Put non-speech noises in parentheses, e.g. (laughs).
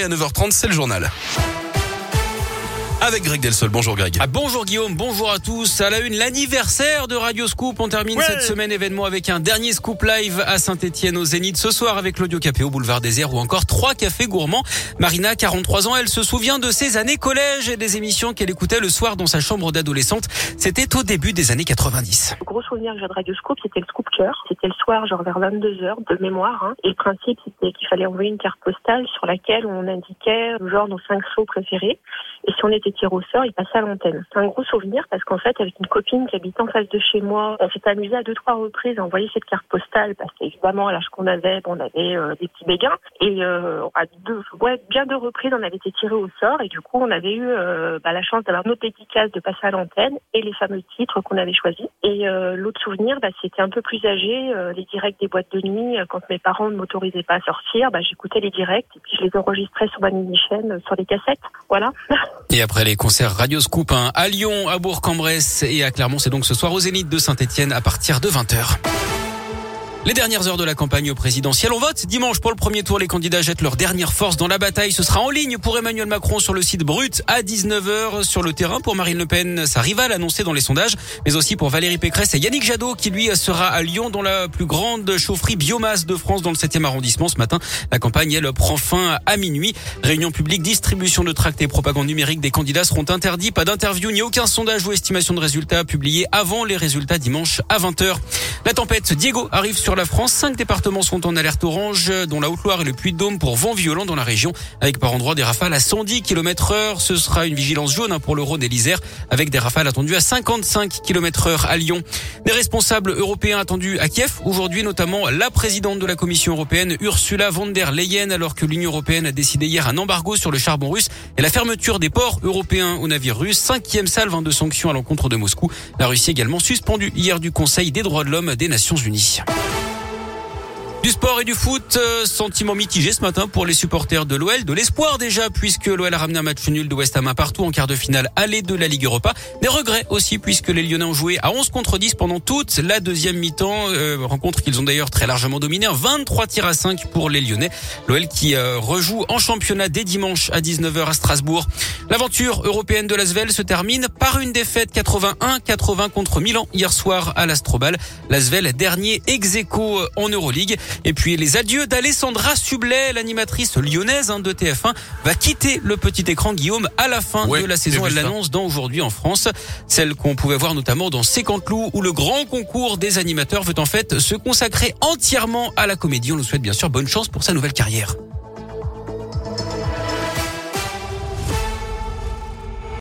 et à 9h30, c'est le journal avec Greg Delsol. Bonjour Greg. Ah, bonjour Guillaume, bonjour à tous. À la une, l'anniversaire de Radio Scoop. On termine cette semaine événement avec un dernier Scoop Live à Saint-Etienne au Zénith ce soir avec l'Audio Café au Boulevard Désert ou encore trois cafés gourmands. Marina, 43 ans, elle se souvient de ses années collège et des émissions qu'elle écoutait le soir dans sa chambre d'adolescente. C'était au début des années 90. Le gros souvenir que j'ai de Radio Scoop, c'était le Scoop Cœur. C'était le soir, genre vers 22h de mémoire. Hein. Et le principe, c'était qu'il fallait envoyer une carte postale sur laquelle on indiquait genre nos cinq sauts préférés. Et si on était tiré au sort, il passait à l'antenne. C'est un gros souvenir parce qu'en fait, avec une copine qui habite en face de chez moi, on s'est amusé à deux, trois reprises à envoyer cette carte postale parce qu'évidemment, à l'âge qu'on avait, on avait euh, des petits béguins. Et euh, à deux, ouais, bien deux reprises, on avait été tiré au sort. Et du coup, on avait eu euh, bah, la chance d'avoir notre dédicace de passer à l'antenne et les fameux titres qu'on avait choisis. Et euh, l'autre souvenir, bah, c'était un peu plus âgé, les directs des boîtes de nuit. Quand mes parents ne m'autorisaient pas à sortir, bah, j'écoutais les directs et puis je les enregistrais sur ma mini-chaîne, sur les cassettes. Voilà. (laughs) Et après les concerts Radio Scoop hein, à Lyon, à Bourg-en-Bresse et à Clermont, c'est donc ce soir aux Zénith de Saint-Etienne à partir de 20h. Les dernières heures de la campagne présidentielle, on vote. Dimanche pour le premier tour, les candidats jettent leur dernière force dans la bataille. Ce sera en ligne pour Emmanuel Macron sur le site Brut à 19h sur le terrain pour Marine Le Pen, sa rivale annoncée dans les sondages, mais aussi pour Valérie Pécresse et Yannick Jadot qui lui sera à Lyon dans la plus grande chaufferie biomasse de France dans le 7e arrondissement ce matin. La campagne, elle, prend fin à minuit. Réunion publique, distribution de tracts et propagande numérique des candidats seront interdits. Pas d'interview ni aucun sondage ou estimation de résultats publiés avant les résultats dimanche à 20h. La tempête Diego arrive sur la France. Cinq départements sont en alerte orange, dont la Haute-Loire et le Puy-de-Dôme pour vent violent dans la région, avec par endroits des rafales à 110 km heure. Ce sera une vigilance jaune hein, pour le Rhône et l'Isère, avec des rafales attendues à 55 km heure à Lyon. Des responsables européens attendus à Kiev aujourd'hui, notamment la présidente de la Commission européenne, Ursula von der Leyen, alors que l'Union européenne a décidé hier un embargo sur le charbon russe et la fermeture des ports européens aux navires russes. Cinquième salve hein, de sanctions à l'encontre de Moscou. La Russie également suspendue hier du Conseil des droits de l'homme des Nations Unies. Du sport et du foot, euh, sentiment mitigé ce matin pour les supporters de l'OL, de l'espoir déjà puisque l'OL a ramené un match nul de West Ham à partout en quart de finale aller de la Ligue Europa. Des regrets aussi puisque les Lyonnais ont joué à 11 contre 10 pendant toute la deuxième mi-temps, euh, rencontre qu'ils ont d'ailleurs très largement dominé, 23 tirs à 5 pour les Lyonnais. L'OL qui euh, rejoue en championnat dès dimanche à 19h à Strasbourg. L'aventure européenne de l'Asvel se termine par une défaite 81-80 contre Milan hier soir à l'Astrobal. L'Asvel dernier ex en Euroleague. Et puis les adieux d'Alessandra Sublet, l'animatrice lyonnaise hein, de TF1, va quitter le petit écran Guillaume à la fin de la saison. Elle l'annonce dans Aujourd'hui en France. Celle qu'on pouvait voir notamment dans 50 loups où le grand concours des animateurs veut en fait se consacrer entièrement à la comédie. On nous souhaite bien sûr bonne chance pour sa nouvelle carrière.